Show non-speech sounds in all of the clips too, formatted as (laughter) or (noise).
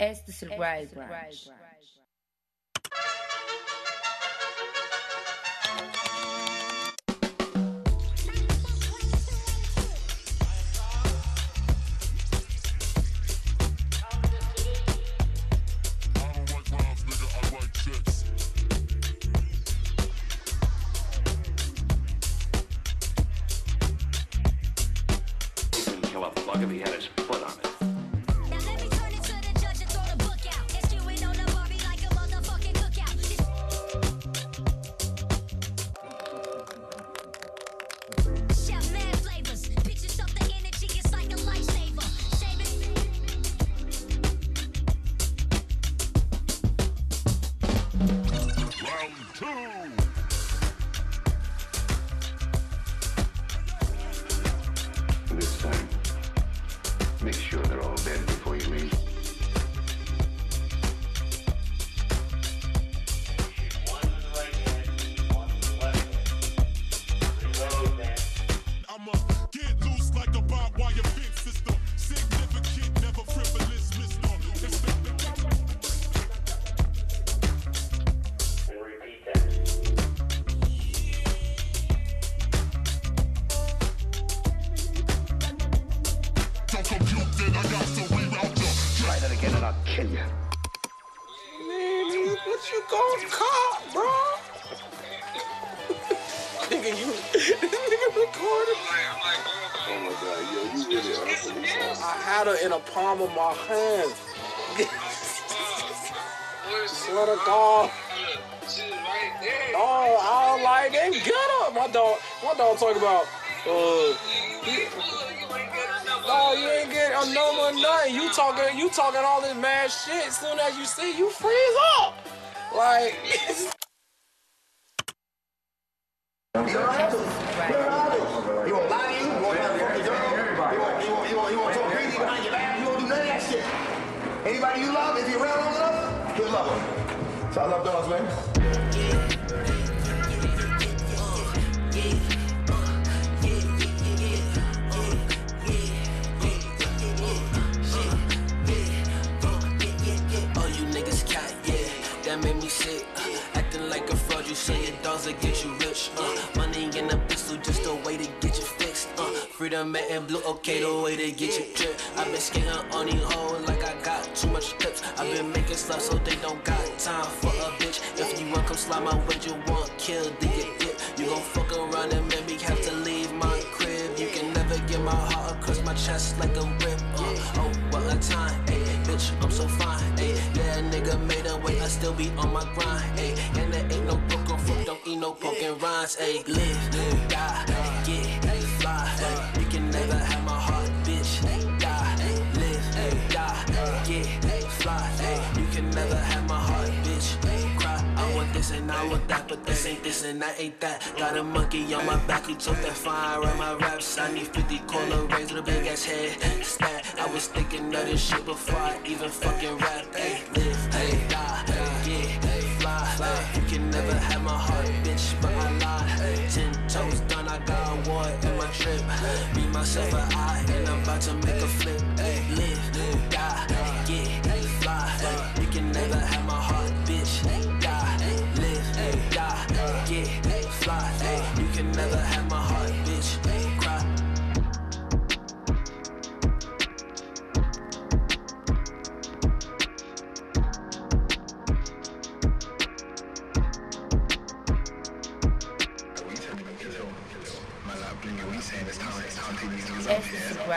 Este survival. I had her in the palm of my hand. Swear to God. Oh, I was like, then get up. My dog, my dog talk about, uh, no, you ain't getting a number or nothing. You talking, you talking all this mad shit. Soon as you see, you freeze up. Like. (laughs) Anybody you love, if you're around long enough, you'll love them. So I love dogs, man. Yeah, acting like a fraud, you say your dogs will get you rich. Uh, Freedom and blue, okay, the way to get you drip. I've been skating on these hoes like I got too much clips. I've been making stuff so they don't got time for a bitch. If you want, come slide my way, you want kill, do you dip? You gon' fuck around and make me have to leave my crib. You can never get my heart across my chest like a rip. Uh, oh, what a time, ayy, bitch, I'm so fine, ayy. Yeah, nigga made a way, I still be on my grind, ayy. And there ain't no broken fruit, don't eat no broken rhymes, ayy. Live, die, and I want that, but this ain't this and that ain't that. Got a monkey on my back, he took that fire on my raps. I need 50 corner rings with a big ass head. Stat, I was thinking of this shit before I even fucking rap. Hey, live, hey, die, get, fly. You can never have my heart, bitch, but I lie. Ten toes done, I got a war in my trip. Me, myself, and I, and I'm about to make a flip. Hey,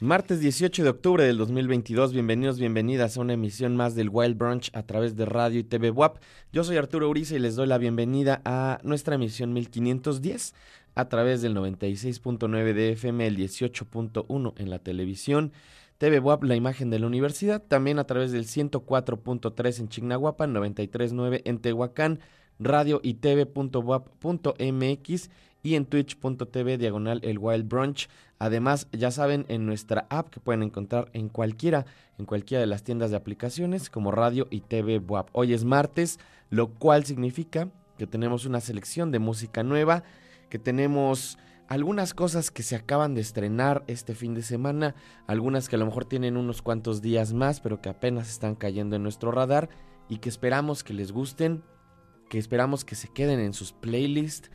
Martes 18 de octubre del 2022, bienvenidos, bienvenidas a una emisión más del Wild Brunch a través de radio y TV WAP. Yo soy Arturo Uriza y les doy la bienvenida a nuestra emisión 1510 a través del 96.9 de FM, el 18.1 en la televisión, TV WAP, la imagen de la universidad, también a través del 104.3 en Chignahuapan, 93.9 en Tehuacán, radio y tv.wap.mx y en twitch.tv diagonal el Wild Brunch. Además, ya saben, en nuestra app que pueden encontrar en cualquiera, en cualquiera de las tiendas de aplicaciones como radio y TV WAP. Hoy es martes, lo cual significa que tenemos una selección de música nueva, que tenemos algunas cosas que se acaban de estrenar este fin de semana, algunas que a lo mejor tienen unos cuantos días más, pero que apenas están cayendo en nuestro radar y que esperamos que les gusten, que esperamos que se queden en sus playlists,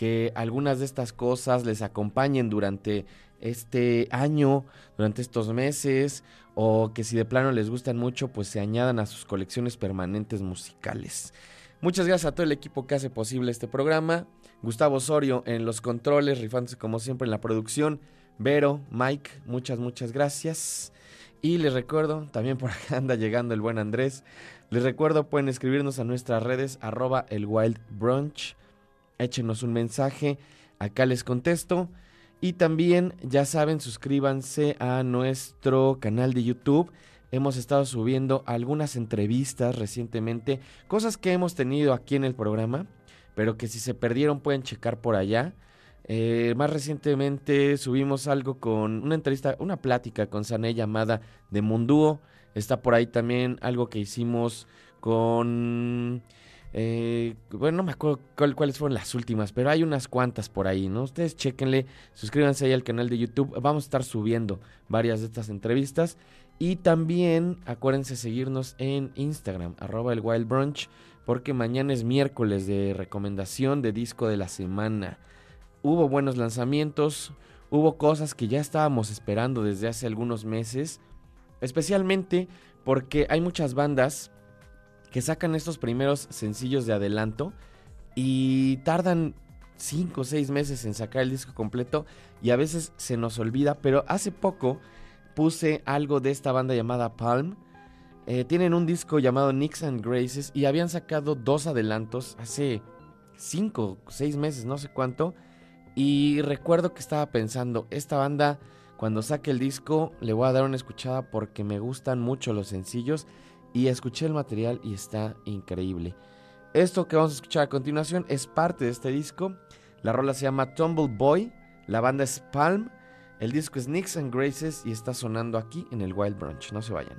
que algunas de estas cosas les acompañen durante este año, durante estos meses, o que si de plano les gustan mucho, pues se añadan a sus colecciones permanentes musicales. Muchas gracias a todo el equipo que hace posible este programa. Gustavo Osorio en los controles, rifándose como siempre en la producción. Vero, Mike, muchas, muchas gracias. Y les recuerdo, también por acá (laughs) anda llegando el buen Andrés. Les recuerdo, pueden escribirnos a nuestras redes, arroba el Wild Brunch. Échenos un mensaje, acá les contesto. Y también, ya saben, suscríbanse a nuestro canal de YouTube. Hemos estado subiendo algunas entrevistas recientemente, cosas que hemos tenido aquí en el programa, pero que si se perdieron pueden checar por allá. Eh, más recientemente subimos algo con una entrevista, una plática con Sané llamada de Mundúo. Está por ahí también algo que hicimos con... eh, bueno, no me acuerdo cuál- cuáles fueron las últimas, pero hay unas cuantas por ahí, ¿no? Ustedes chequenle, suscríbanse ahí al canal de YouTube. Vamos a estar subiendo varias de estas entrevistas. Y también acuérdense seguirnos en Instagram, arroba el Wild Brunch, porque mañana es miércoles de recomendación de disco de la semana. Hubo buenos lanzamientos, hubo cosas que ya estábamos esperando desde hace algunos meses, especialmente porque hay muchas bandas que sacan estos primeros sencillos de adelanto y tardan 5 o 6 meses en sacar el disco completo y a veces se nos olvida, pero hace poco puse algo de esta banda llamada Palm. Eh, tienen un disco llamado Nicks and Graces y habían sacado dos adelantos hace 5 o 6 meses, no sé cuánto. Y recuerdo que estaba pensando, esta banda cuando saque el disco le voy a dar una escuchada porque me gustan mucho los sencillos y escuché el material y está increíble. Esto que vamos a escuchar a continuación es parte de este disco. La rola se llama Tumble Boy, la banda es Palm, el disco es Nicks and Graces y está sonando aquí en el Wild Brunch. No se vayan.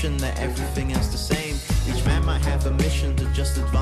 that everything is the same. Each man might have a mission to just advance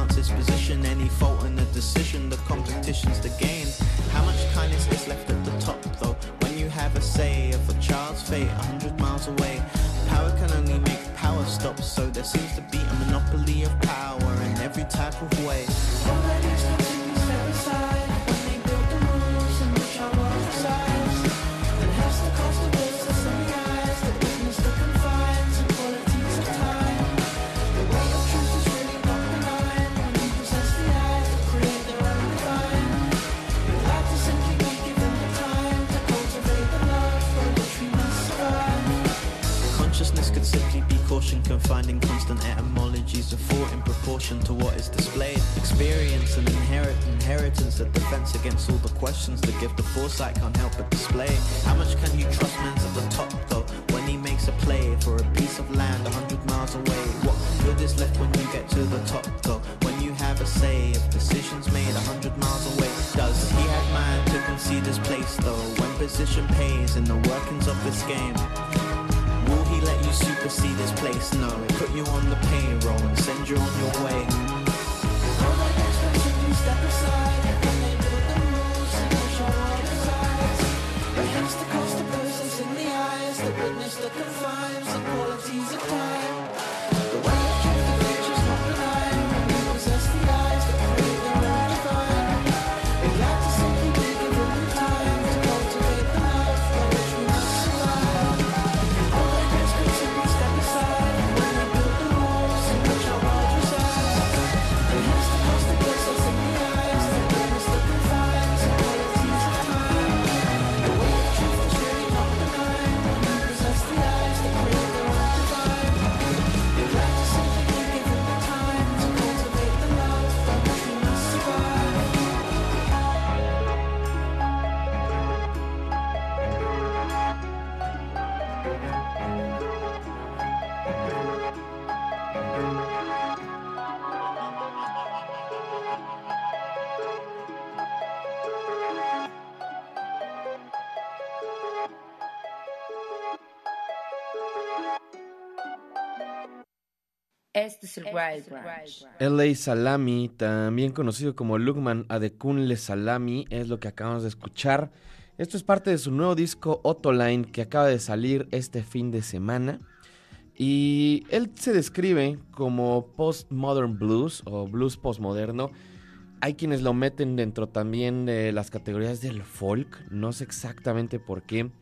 defense against all the questions that give the foresight can't help but display. How much can you trust man's at the top though? When he makes a play for a piece of land a hundred miles away, what good is left when you get to the top though? When you have a say of decisions made a hundred miles away, does he have mind to concede his place though? When position pays in the workings of this game. Will he let you supersede his place? No, put you on the payroll and send you on your way. Este es el Wild Branch. LA Salami, también conocido como Lukman Adekunle Salami, es lo que acabamos de escuchar. Esto es parte de su nuevo disco Autoline que acaba de salir este fin de semana. Y él se describe como postmodern blues o blues postmoderno. Hay quienes lo meten dentro también de las categorías del folk, no sé exactamente por qué.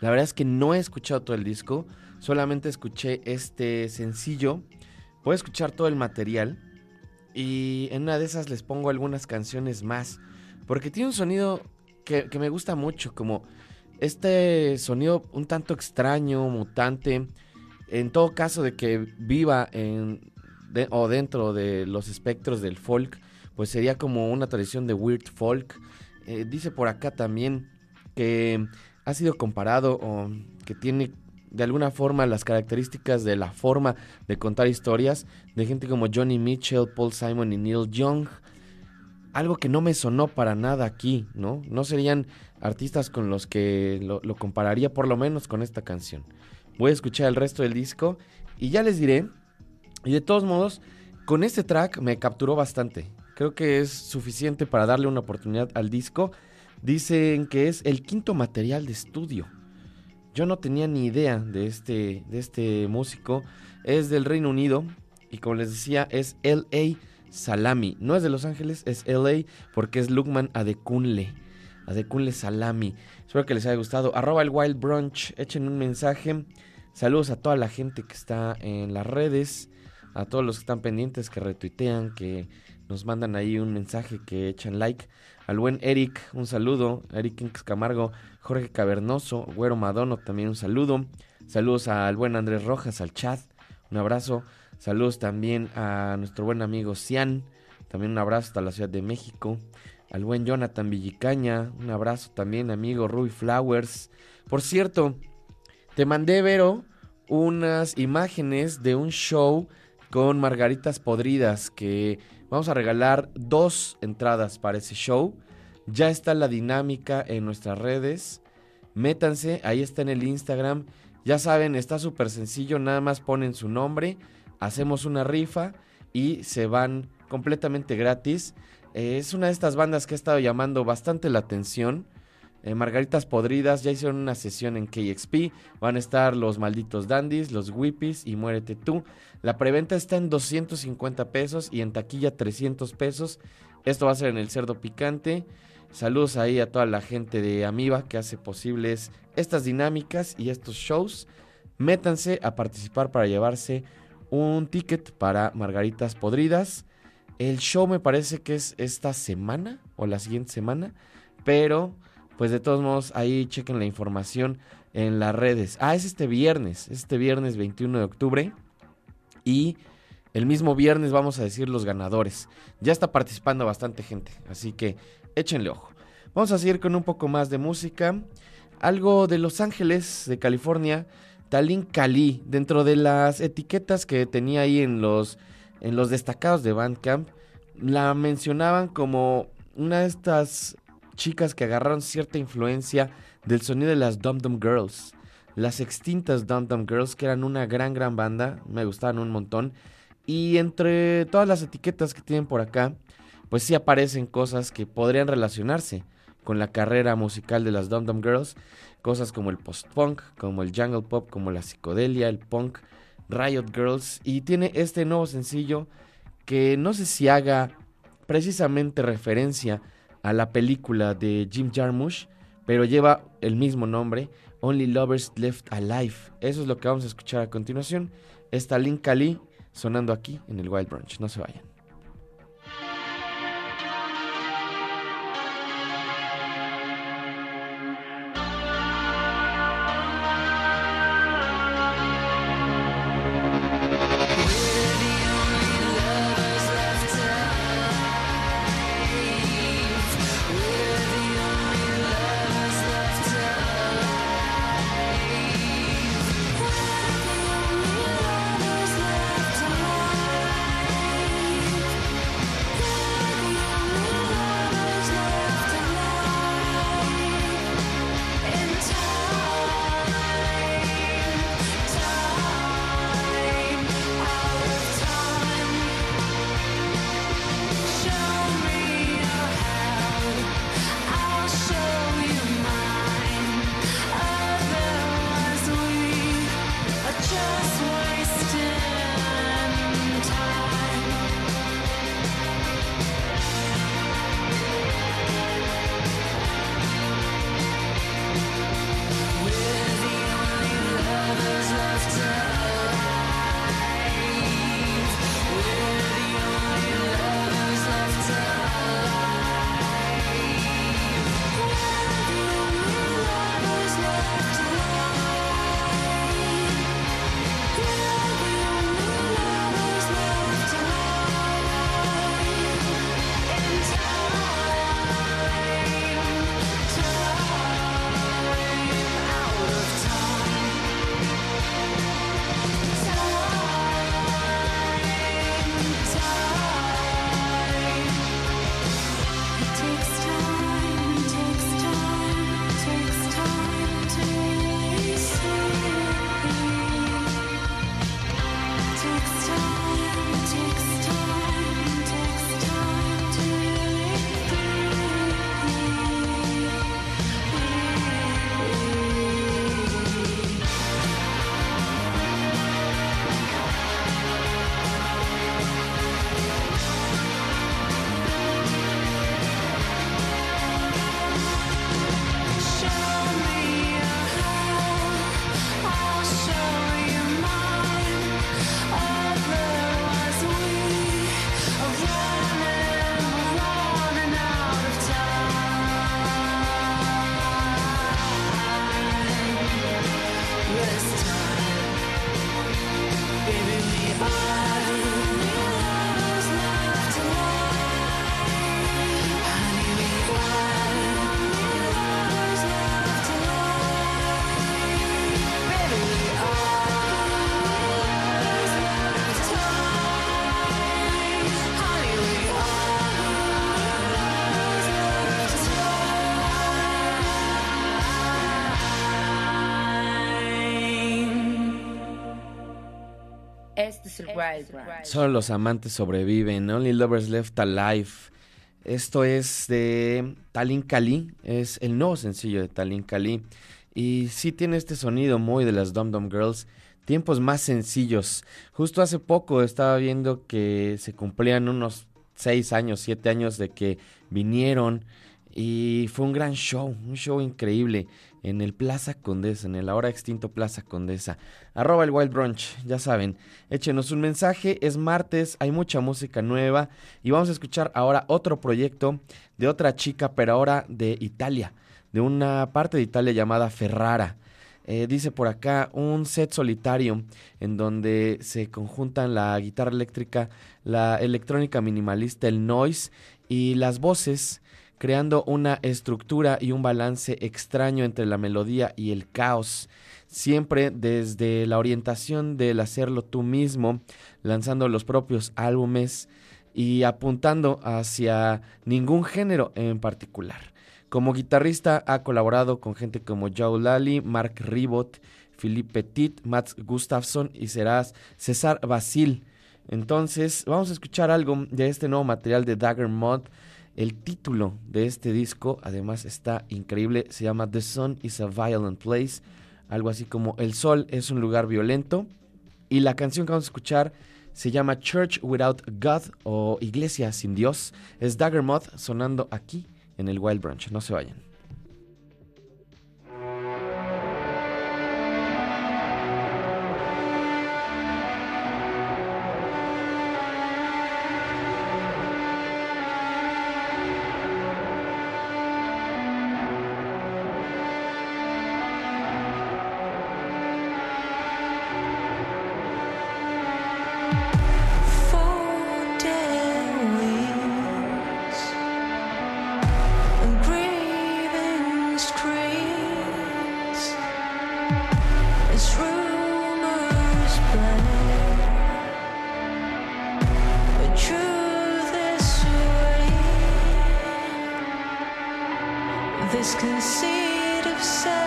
La verdad es que no he escuchado todo el disco, solamente escuché este sencillo. A escuchar todo el material y en una de esas les pongo algunas canciones más, porque tiene un sonido que, que me gusta mucho, como este sonido un tanto extraño, mutante, en todo caso de que viva en, o dentro de los espectros del folk, pues sería como una tradición de weird folk. Eh, dice por acá también que ha sido comparado o que tiene de alguna forma las características de la forma de contar historias de gente como Johnny Mitchell, Paul Simon y Neil Young. Algo que no me sonó para nada aquí, ¿no? No serían artistas con los que lo, compararía por lo menos con esta canción. Voy a escuchar el resto del disco y ya les diré. Y de todos modos, con este track me capturó bastante. Creo que es suficiente para darle una oportunidad al disco. Dicen que es el quinto material de estudio. Yo no tenía ni idea de este, de este músico. Es del Reino Unido y como les decía es LA Salami. No es de Los Ángeles, es LA porque es Lukman Adekunle. Adekunle Salami. Espero que les haya gustado. Arroba el Wild Brunch. Echen un mensaje. Saludos a toda la gente que está en las redes. A todos los que están pendientes, que retuitean, que nos mandan ahí un mensaje que echan like. Al buen Eric, un saludo. Eric Inks Camargo, Jorge Cavernoso, Güero Madono, también un saludo. Saludos al buen Andrés Rojas, al chat, un abrazo. Saludos también a nuestro buen amigo Cian, también un abrazo hasta la Ciudad de México. Al buen Jonathan Villicaña, un abrazo también, amigo Ruby Flowers. Por cierto, te mandé, Vero, unas imágenes de un show con margaritas podridas que vamos a regalar dos entradas para ese show. Ya está la dinámica en nuestras redes. Métanse, ahí está en el Instagram. Ya saben, está súper sencillo, nada más ponen su nombre, hacemos una rifa y se van completamente gratis. Eh, es una de estas bandas que ha estado llamando bastante la atención. Eh, Margaritas Podridas ya hicieron una sesión en KXP. Van a estar los malditos dandies, los whippies y muérete tú. La preventa está en 250 pesos y en taquilla 300 pesos. Esto va a ser en el cerdo picante. Saludos ahí a toda la gente de Amiba que hace posibles estas dinámicas y estos shows. Métanse a participar para llevarse un ticket para Margaritas Podridas. El show me parece que es esta semana o la siguiente semana, pero pues de todos modos ahí chequen la información en las redes. Ah, es este viernes, este viernes 21 de octubre y el mismo viernes vamos a decir los ganadores. Ya está participando bastante gente, así que échenle ojo. Vamos a seguir con un poco más de música. Algo de Los Ángeles, de California. Talin Cali, dentro de las etiquetas que tenía ahí en los, en los destacados de Bandcamp, la mencionaban como una de estas chicas que agarraron cierta influencia del sonido de las Dum Dum Girls. Las extintas Dum Dum Girls, que eran una gran, gran banda, me gustaban un montón. Y entre todas las etiquetas que tienen por acá, pues sí aparecen cosas que podrían relacionarse con la carrera musical de las Dum Dum Girls. Cosas como el post-punk, como el jungle pop, como la psicodelia, el punk, Riot Girls. Y tiene este nuevo sencillo que no sé si haga precisamente referencia a la película de Jim Jarmusch, pero lleva el mismo nombre, Only Lovers Left Alive. Eso es lo que vamos a escuchar a continuación. Está Link Kali sonando aquí en el Wild Brunch. No se vayan. Solo los amantes sobreviven. Only Lovers Left Alive. Esto es de Talin Kali. Es el nuevo sencillo de Talin Kali. Y sí tiene este sonido muy de las Dum Dum Girls. Tiempos más sencillos. Justo hace poco estaba viendo que se cumplían unos 6 años, 7 años de que vinieron. Y fue un gran show, un show increíble en el Plaza Condesa, en el ahora extinto Plaza Condesa. Arroba el Wild Brunch, ya saben, échenos un mensaje, es martes, hay mucha música nueva y vamos a escuchar ahora otro proyecto de otra chica, pero ahora de Italia, de una parte de Italia llamada Ferrara. Eh, dice por acá un set solitario en donde se conjuntan la guitarra eléctrica, la electrónica minimalista, el noise y las voces creando una estructura y un balance extraño entre la melodía y el caos, siempre desde la orientación del hacerlo tú mismo, lanzando los propios álbumes y apuntando hacia ningún género en particular. Como guitarrista ha colaborado con gente como Joe Lally, Mark Ribot, Philippe Petit, Mats Gustafsson y serás César Basil. Entonces, vamos a escuchar algo de este nuevo material de Dagger Mod. El título de este disco, además, está increíble. Se llama The Sun is a Violent Place. Algo así como El Sol es un lugar violento. Y la canción que vamos a escuchar se llama Church Without God o Iglesia sin Dios. Es Dagger Moth sonando aquí en el Wild Branch. No se vayan. This conceit of self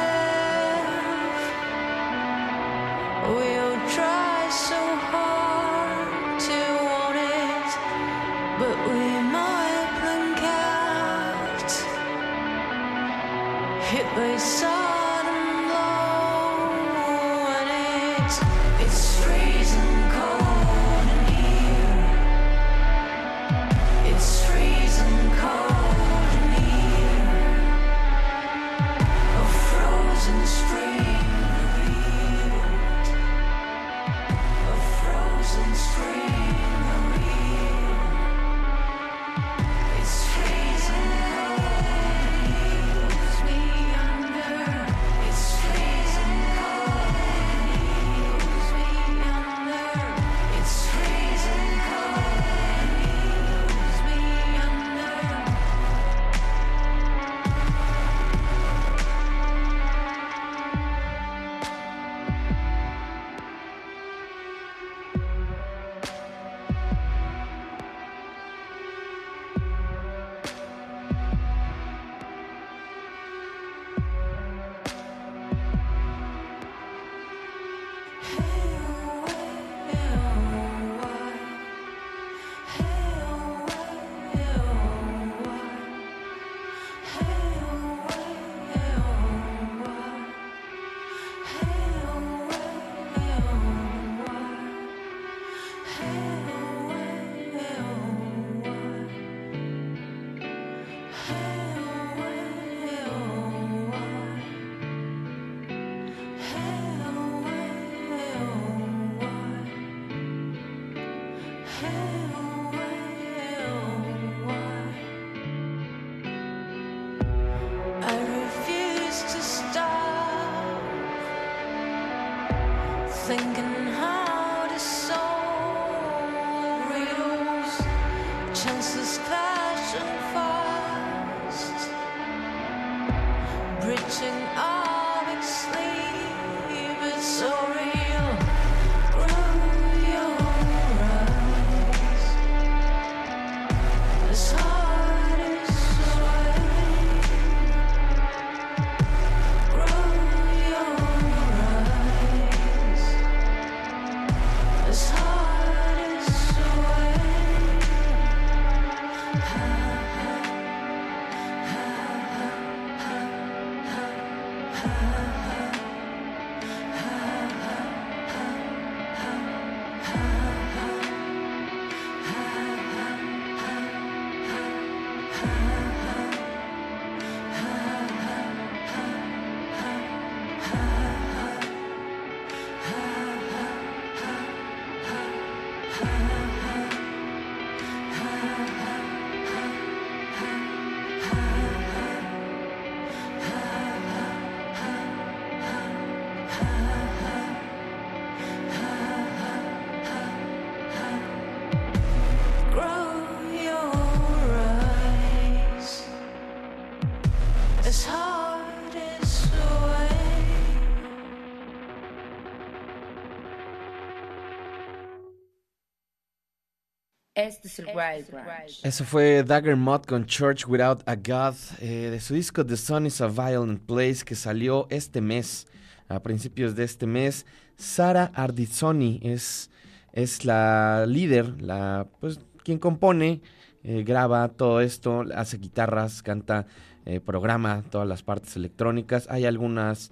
Este es el Wild Branch. Eso fue Dagger Moth con Church Without a God, eh, de su disco The Sun is a Violent Place, que salió este mes, a principios de este mes. Sara Ardizoni es, es la líder, la, pues, quien compone, eh, graba todo esto, hace guitarras, canta, eh, programa todas las partes electrónicas. Hay algunas,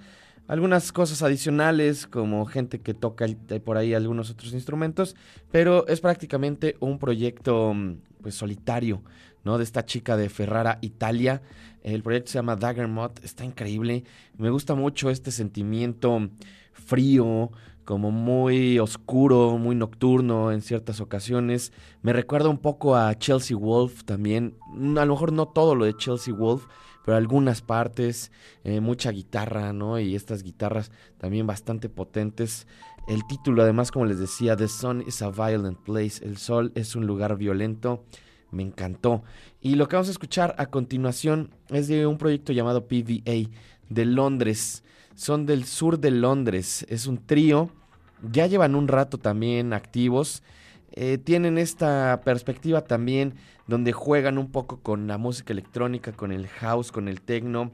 algunas cosas adicionales, como gente que toca eh, por ahí algunos otros instrumentos, pero es prácticamente un proyecto mm, pues solitario, ¿no? De esta chica de Ferrara, Italia. El proyecto se llama Dagger Moth, está increíble. Me gusta mucho este sentimiento frío, como muy oscuro, muy nocturno en ciertas ocasiones. Me recuerda un poco a Chelsea Wolf también. Mm, A lo mejor no todo lo de Chelsea Wolf, pero algunas partes, eh, mucha guitarra, ¿no? Y estas guitarras también bastante potentes. El título, además, como les decía, The Sun is a Violent Place. El sol es un lugar violento. Me encantó. Y lo que vamos a escuchar a continuación es de un proyecto llamado PVA de Londres. Son del sur de Londres. Es un trío. Ya llevan un rato también activos. Eh, tienen esta perspectiva también donde juegan un poco con la música electrónica, con el house, con el techno,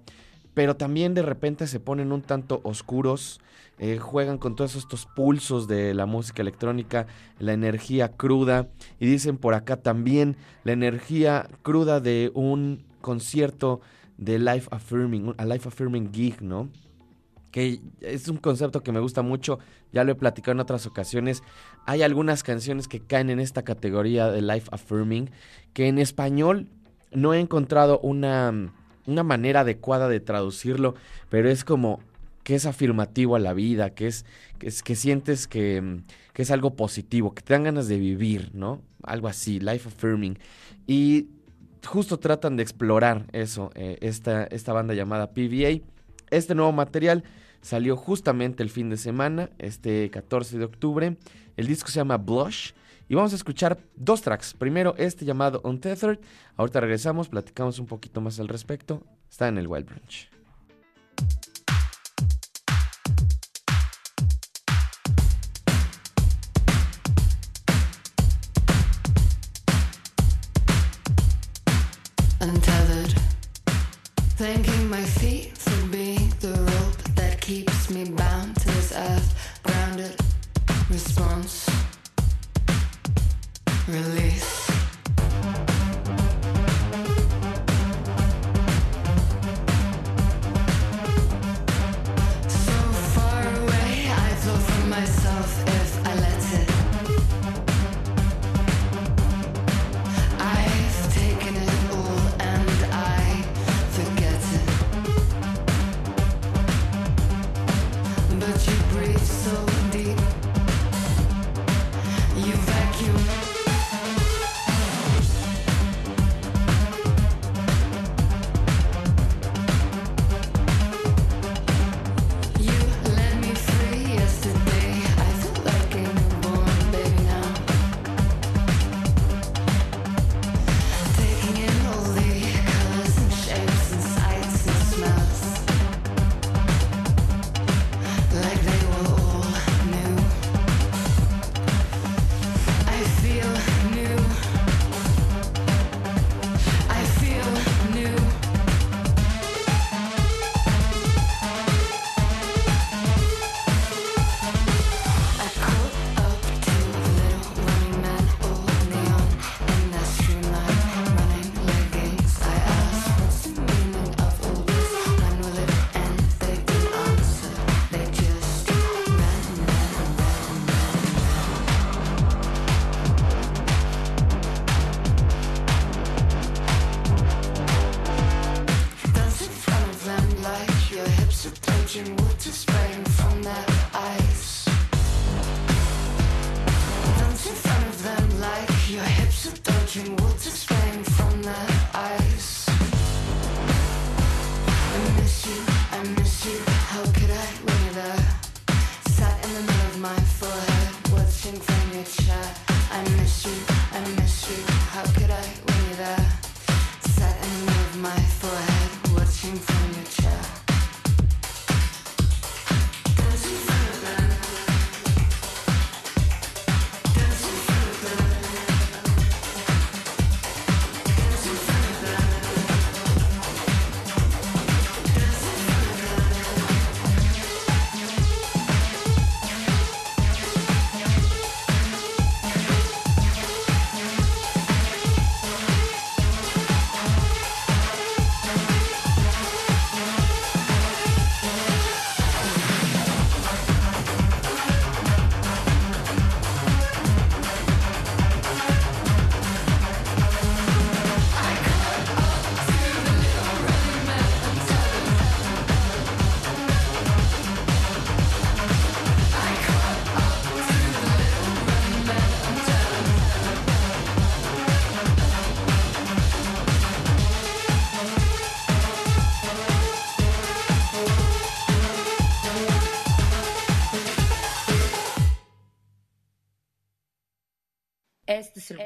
pero también de repente se ponen un tanto oscuros, eh, juegan con todos estos pulsos de la música electrónica, la energía cruda, y dicen por acá también la energía cruda de un concierto de life affirming, a life affirming gig, ¿no? que es un concepto que me gusta mucho, ya lo he platicado en otras ocasiones. Hay algunas canciones que caen en esta categoría de life affirming, que en español no he encontrado una, una manera adecuada de traducirlo, pero es como que es afirmativo a la vida, que es que, es, que sientes que, que es algo positivo, que te dan ganas de vivir, ¿no? Algo así, life affirming. Y justo tratan de explorar eso, eh, esta, esta banda llamada PVA. Este nuevo material salió justamente el fin de semana, este 14 de octubre. El disco se llama Blush. Y vamos a escuchar dos tracks. Primero este llamado Untethered. Ahorita regresamos, platicamos un poquito más al respecto. Está en el Wild Branch. untethered. Thanking Response. Release.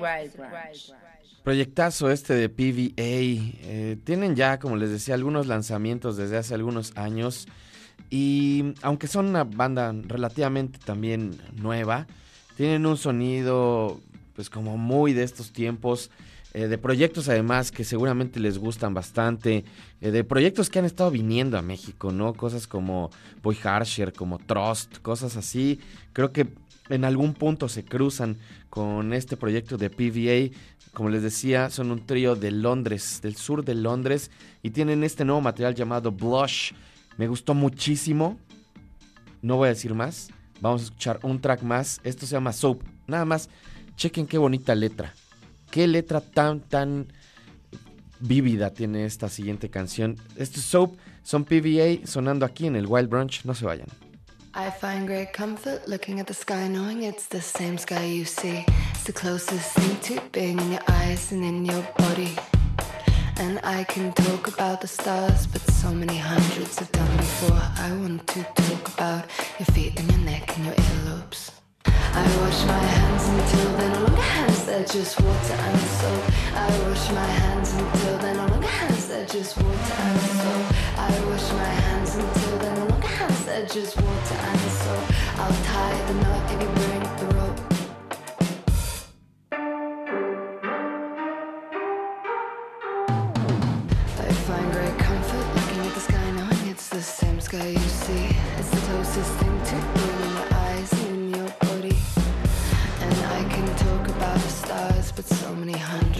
Wild Branch. Proyectazo este de PVA. eh, tienen ya, como les decía, algunos lanzamientos desde hace algunos años. Y aunque son una banda relativamente también nueva, tienen un sonido pues como muy de estos tiempos. Eh, de proyectos además que seguramente les gustan bastante. eh, de proyectos que han estado viniendo a México, ¿no? Cosas como Boy Harsher, como Trust, cosas así. Creo que en algún punto se cruzan con este proyecto de PVA. Como les decía, son un trío de Londres, del sur de Londres, y tienen este nuevo material llamado Blush. Me gustó muchísimo. No voy a decir más. Vamos a escuchar un track más. Esto se llama Soap. Nada más, chequen qué bonita letra. Qué letra tan, tan vívida tiene esta siguiente canción. Esto es Soap, son PVA sonando aquí en el Wild Brunch. No se vayan. I find great comfort looking at the sky, knowing it's the same sky you see. It's the closest thing to being in your eyes and in your body. And I can talk about the stars, but so many hundreds have done before. I want to talk about your feet and your neck and your earlobes. I wash my hands until they're no longer hands, they're just water and soap. I wash my hands until they're no longer hands, they're just water and soap. I wash my hands until they're no longer hands, they're just water and soap. I'll tie the knot if you but so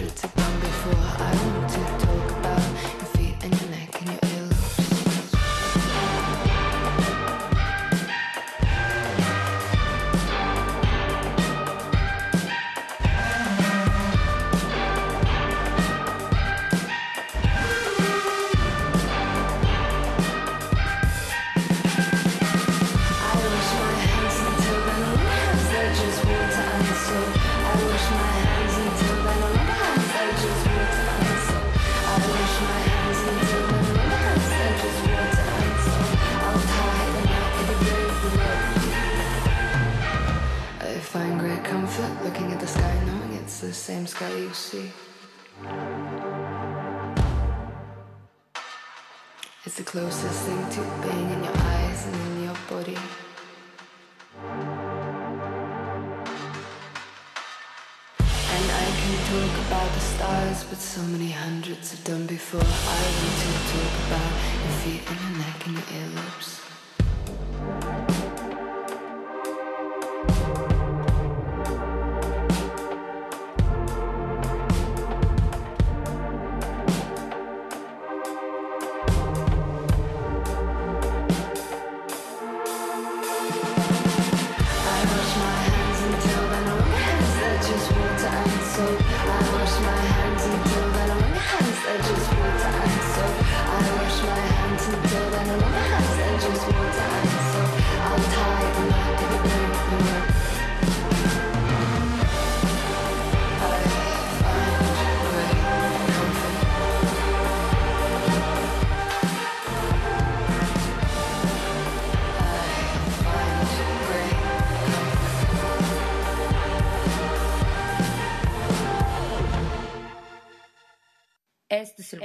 same sky you see. It's the closest thing to being in your eyes and in your body. And I can talk about the stars, but so many hundreds have done before. I want to talk about your feet and your neck and your earlobes.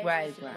Este es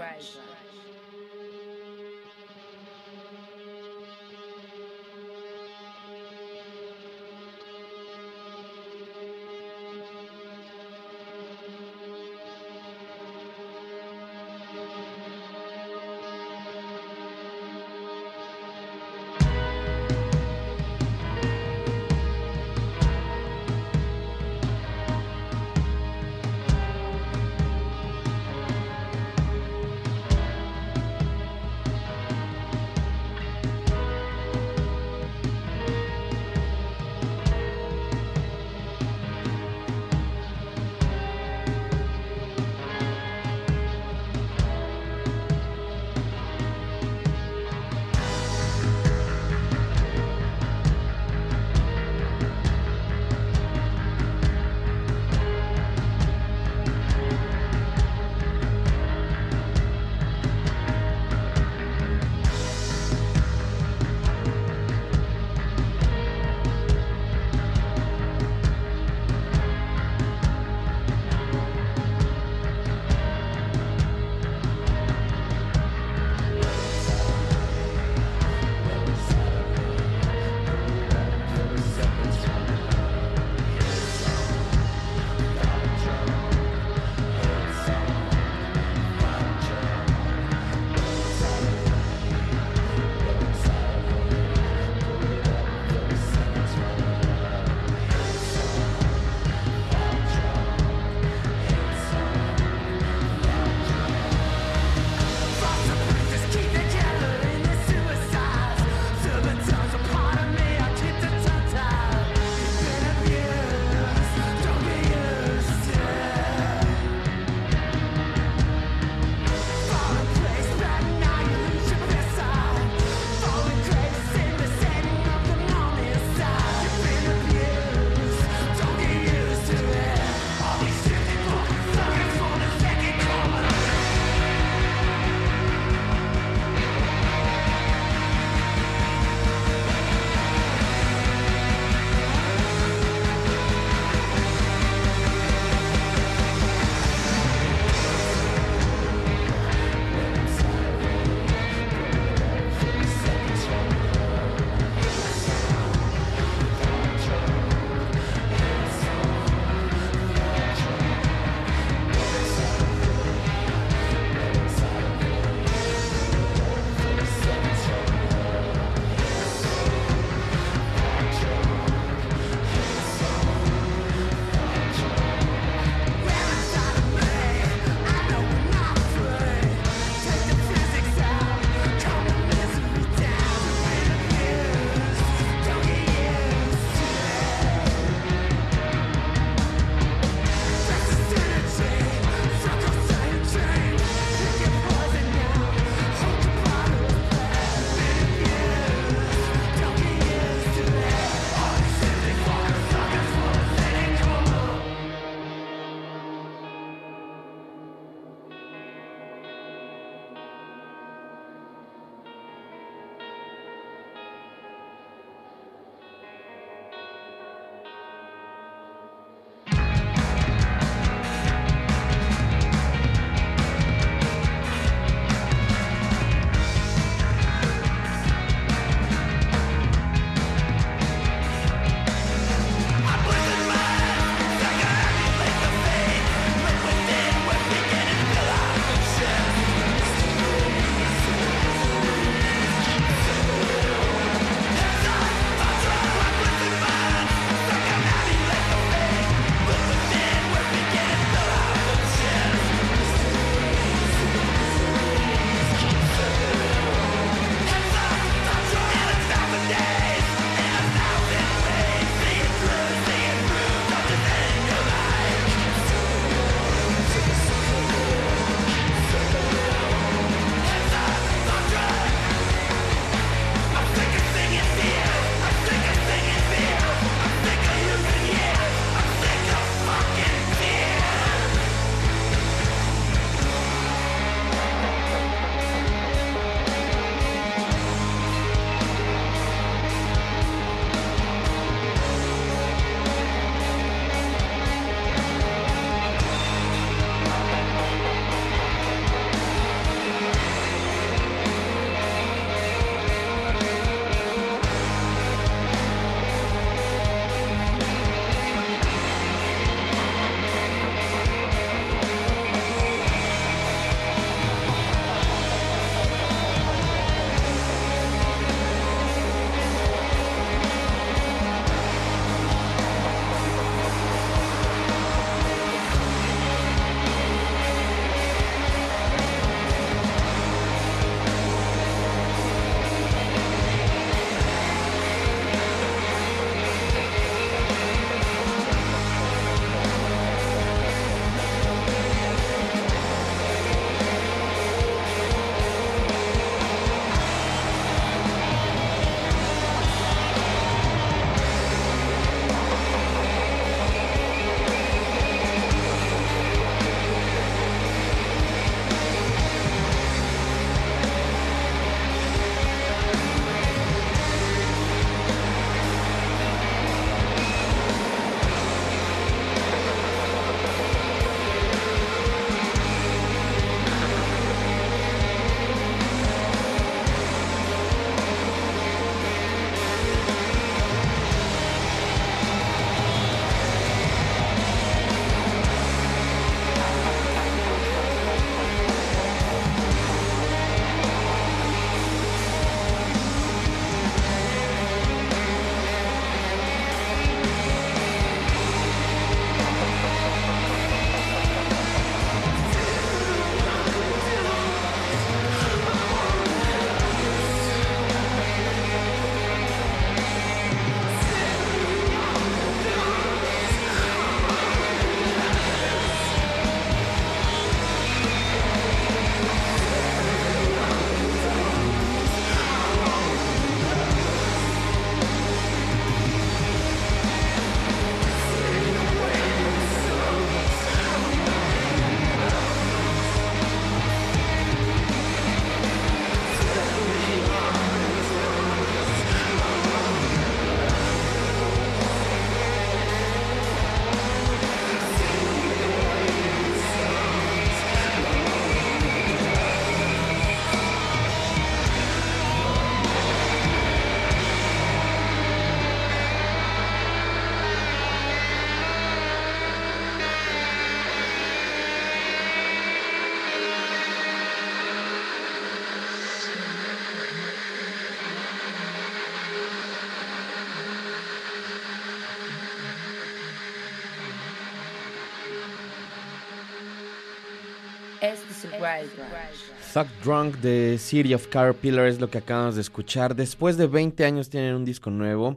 Thug Drunk de City of Caterpillar es lo que acabamos de escuchar. Después de 20 años tienen un disco nuevo.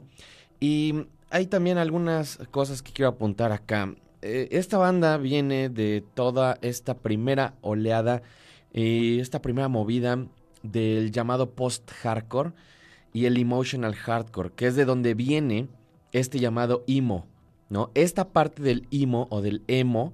Y hay también algunas cosas que quiero apuntar acá. Eh, esta banda viene de toda esta primera oleada y esta primera movida del llamado post-hardcore y el emotional hardcore, que es de donde viene este llamado emo, ¿no? Esta parte del emo o del emo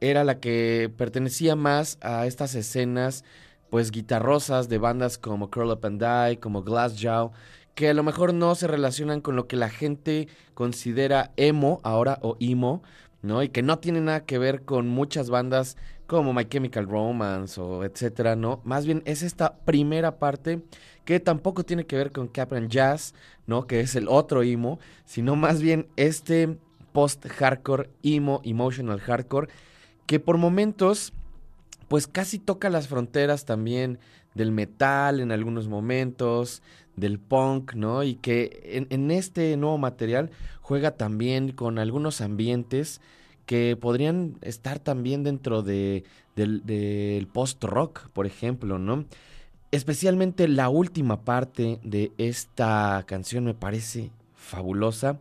era la que pertenecía más a estas escenas pues guitarrosas de bandas como Curl Up and Die, como Glassjaw, que a lo mejor no se relacionan con lo que la gente considera emo ahora o emo, ¿no? Y que no tiene nada que ver con muchas bandas como My Chemical Romance o etcétera, ¿no? Más bien es esta primera parte que tampoco tiene que ver con Captain Jazz, ¿no? Que es el otro emo, sino más bien este post-hardcore, emo, emotional hardcore, que por momentos pues casi toca las fronteras también del metal en algunos momentos, del punk, ¿no? Y que en, este nuevo material juega también con algunos ambientes que podrían estar también dentro de, del, del post-rock, por ejemplo, ¿no? Especialmente la última parte de esta canción me parece fabulosa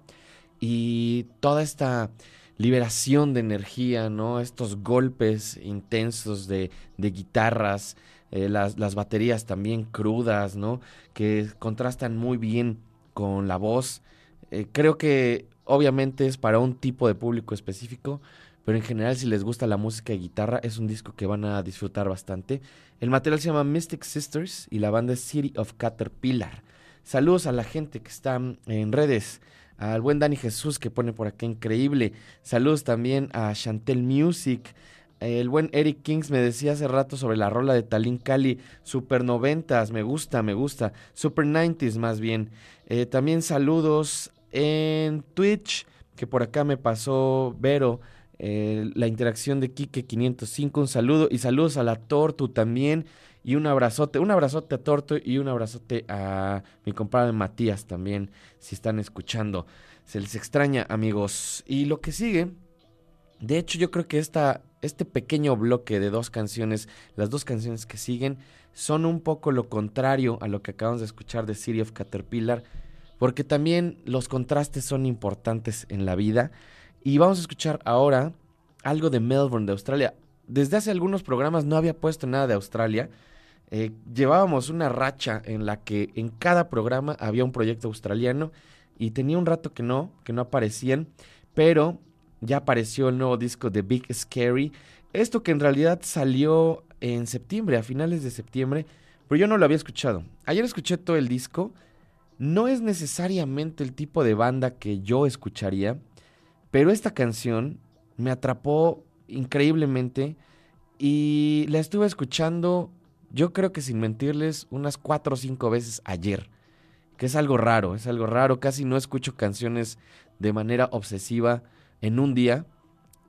y toda esta liberación de energía, ¿no? Estos golpes intensos de, guitarras, eh, las, las baterías también crudas, ¿no? Que contrastan muy bien con la voz. Eh, creo que obviamente es para un tipo de público específico, pero en general si les gusta la música y guitarra es un disco que van a disfrutar bastante. El material se llama Mystic Sisters y la banda es City of Caterpillar. Saludos a la gente que está en redes, al buen Dani Jesús que pone por acá increíble. Saludos también a Chantel Music. El buen Eric Kings me decía hace rato sobre la rola de Talín Cali, Super noventas, me gusta, me gusta, Super 90s más bien. Eh, también saludos en Twitch, que por acá me pasó Vero, eh, la interacción de Kike 505, un saludo y saludos a la Tortu también y un abrazote, un abrazote a Tortu y un abrazote a mi compadre Matías también, si están escuchando. Se les extraña, amigos. Y lo que sigue, de hecho yo creo que esta, este pequeño bloque de dos canciones, las dos canciones que siguen, son un poco lo contrario a lo que acabamos de escuchar de City of Caterpillar, porque también los contrastes son importantes en la vida. Y vamos a escuchar ahora algo de Melbourne, de Australia. Desde hace algunos programas no había puesto nada de Australia. Eh, llevábamos una racha en la que en cada programa había un proyecto australiano y tenía un rato que no, que no aparecían, pero ya apareció el nuevo disco de Big Scary. Esto que en realidad salió en septiembre, a finales de septiembre, pero yo no lo había escuchado. Ayer escuché todo el disco. No es necesariamente el tipo de banda que yo escucharía, pero esta canción me atrapó increíblemente y la estuve escuchando, yo creo que sin mentirles, unas cuatro o cinco veces ayer. Que es algo raro, es algo raro. Casi no escucho canciones de manera obsesiva en un día.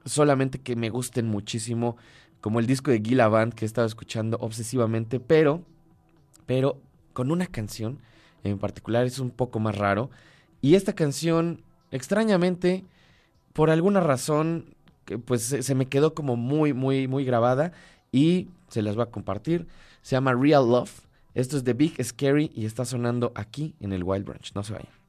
Solamente que me gusten muchísimo, como el disco de Gila Band que he estado escuchando obsesivamente, pero, pero con una canción en particular es un poco más raro. Y esta canción, extrañamente, por alguna razón, pues se, se me quedó como muy, muy, muy grabada y se las voy a compartir. Se llama Real Love. Esto es de Big Scary y está sonando aquí en el Wild Branch. No se vayan.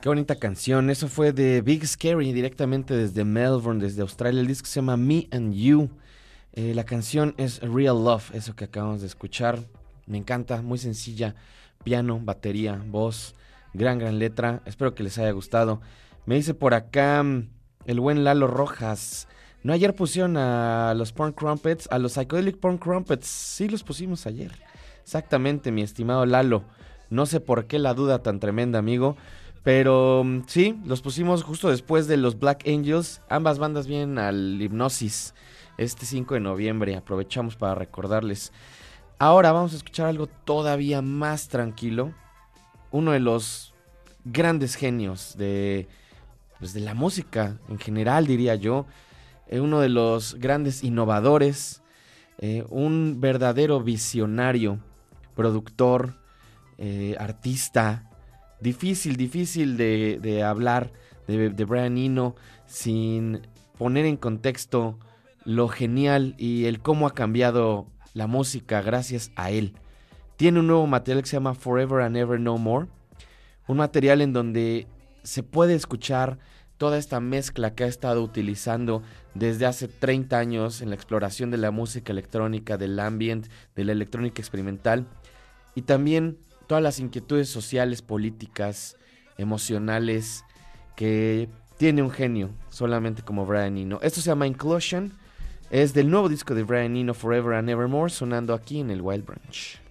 Qué bonita canción. Eso fue de Big Scary, directamente desde Melbourne, desde Australia. El disco se llama Me and You. Eh, la canción es Real Love, eso que acabamos de escuchar. Me encanta, muy sencilla. Piano, batería, voz, gran, gran letra. Espero que les haya gustado. Me dice por acá mm, el buen Lalo Rojas. No ayer pusieron a los Porn Crumpets, a los Psychedelic Porn Crumpets. Sí los pusimos ayer. Exactamente, mi estimado Lalo. No sé por qué la duda tan tremenda, amigo. Pero mm, sí, los pusimos justo después de los Black Angels. Ambas bandas vienen al Hipnosis este 5 de noviembre. Aprovechamos para recordarles. Ahora vamos a escuchar algo todavía más tranquilo. Uno de los grandes genios de, pues, de la música en general, diría yo. Eh, uno de los grandes innovadores. eh, un verdadero visionario, productor, eh, artista. Difícil, difícil de, hablar de, de Brian Eno sin poner en contexto lo genial y el cómo ha cambiado la música gracias a él. Tiene un nuevo material que se llama Forever and Ever No More. Un material en donde se puede escuchar toda esta mezcla que ha estado utilizando desde hace 30 años en la exploración de la música electrónica, del ambient, de la electrónica experimental y también todas las inquietudes sociales, políticas, emocionales que tiene un genio solamente como Brian Eno. Esto se llama Inclusion, es del nuevo disco de Brian Eno Forever and Evermore sonando aquí en el Wild Branch.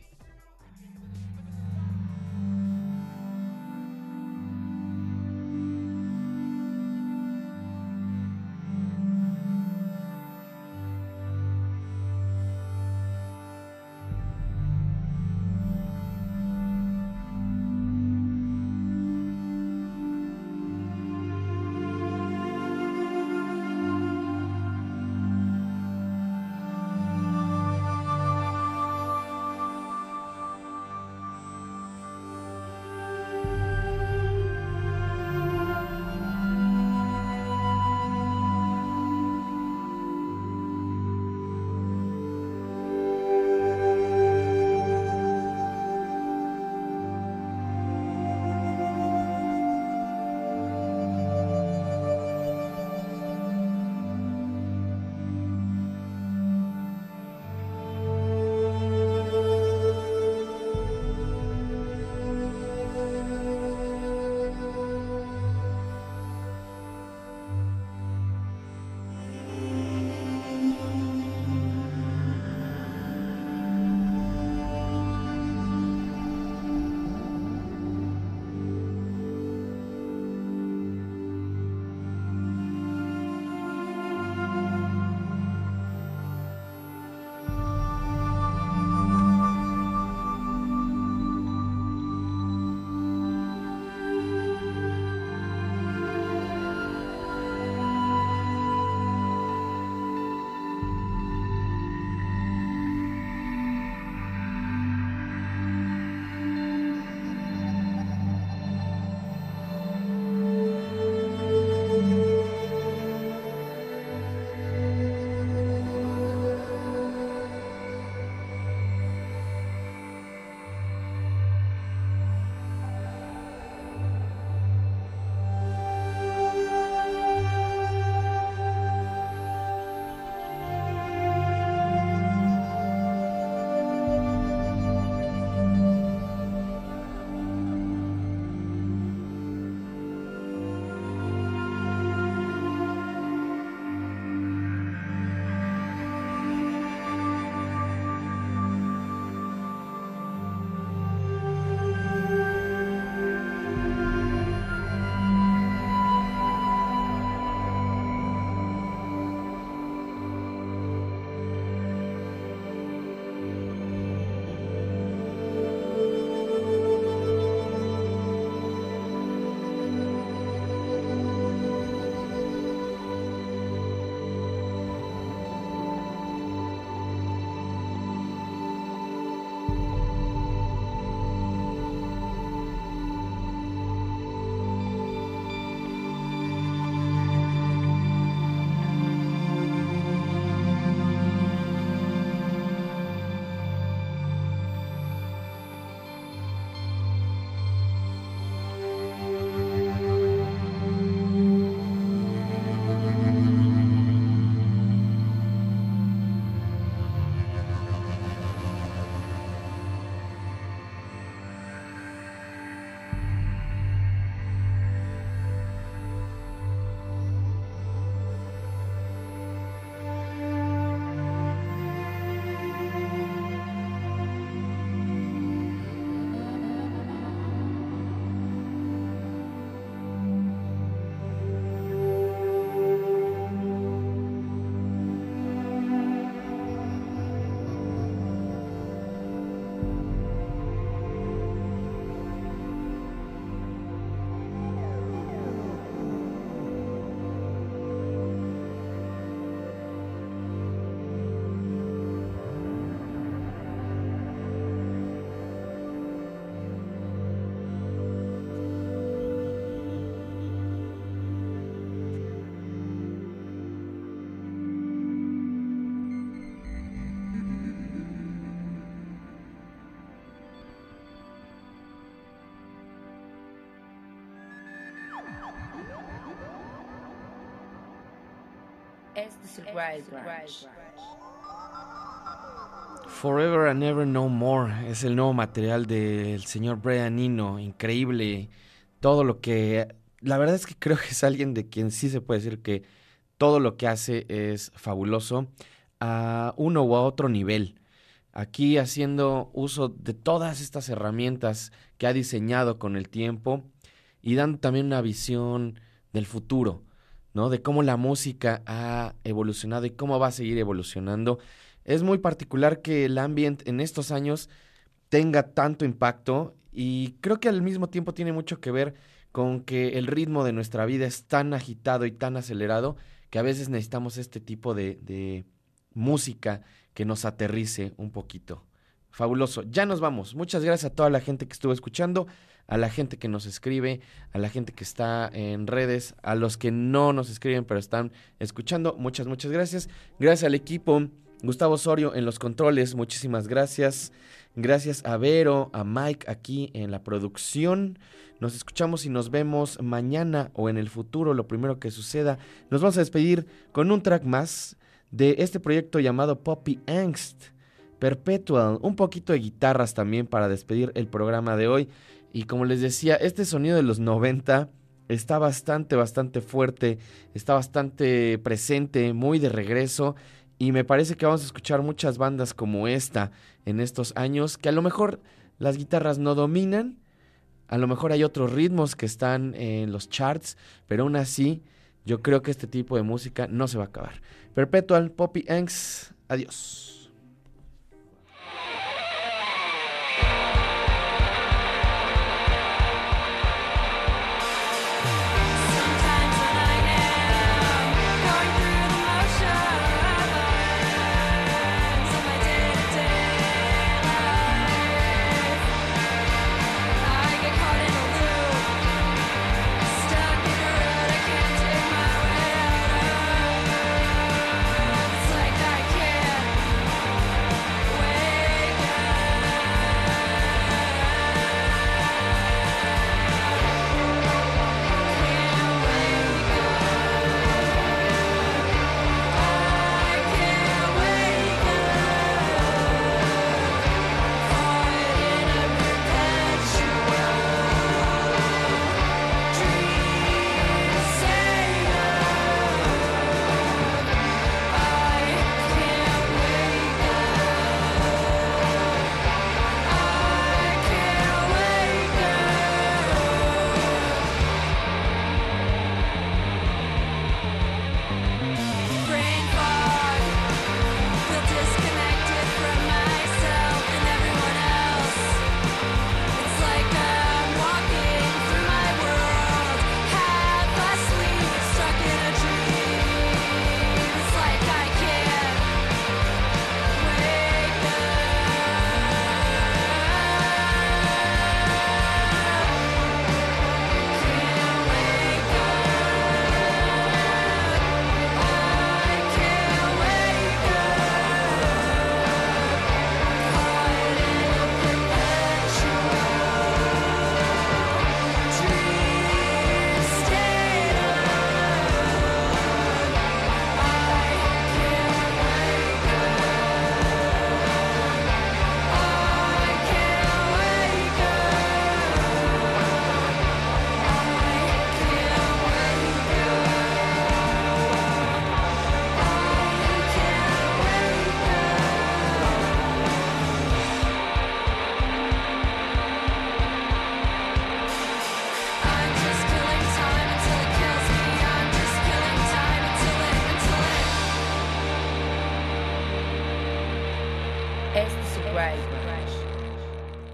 Es Branch. Forever and Ever No More es el nuevo material del señor Brian Eno. Increíble. Todo lo que. La verdad es que creo que es alguien de quien sí se puede decir que todo lo que hace es fabuloso a uno u a otro nivel. Aquí haciendo uso de todas estas herramientas que ha diseñado con el tiempo y dando también una visión del futuro, ¿no? De cómo la música ha evolucionado y cómo va a seguir evolucionando. Es muy particular que el ambient en estos años tenga tanto impacto y creo que al mismo tiempo tiene mucho que ver con que el ritmo de nuestra vida es tan agitado y tan acelerado que a veces necesitamos este tipo de, de música que nos aterrice un poquito. Fabuloso. Ya nos vamos. Muchas gracias a toda la gente que estuvo escuchando, a la gente que nos escribe, a la gente que está en redes, a los que no nos escriben pero están escuchando. Muchas, muchas gracias. Gracias al equipo. Gustavo Osorio en los controles, muchísimas gracias. Gracias a Vero, a Mike aquí en la producción. Nos escuchamos y nos vemos mañana o en el futuro, lo primero que suceda. Nos vamos a despedir con un track más de este proyecto llamado Poppy Angst. Perpetual, un poquito de guitarras también para despedir el programa de hoy. Y como les decía, este sonido de los 90 está bastante, bastante fuerte, está bastante presente, muy de regreso. Y me parece que vamos a escuchar muchas bandas como esta en estos años, que a lo mejor las guitarras no dominan, a lo mejor hay otros ritmos que están en los charts, pero aún así yo creo que este tipo de música no se va a acabar. Perpetual, Poppy Angst, adiós.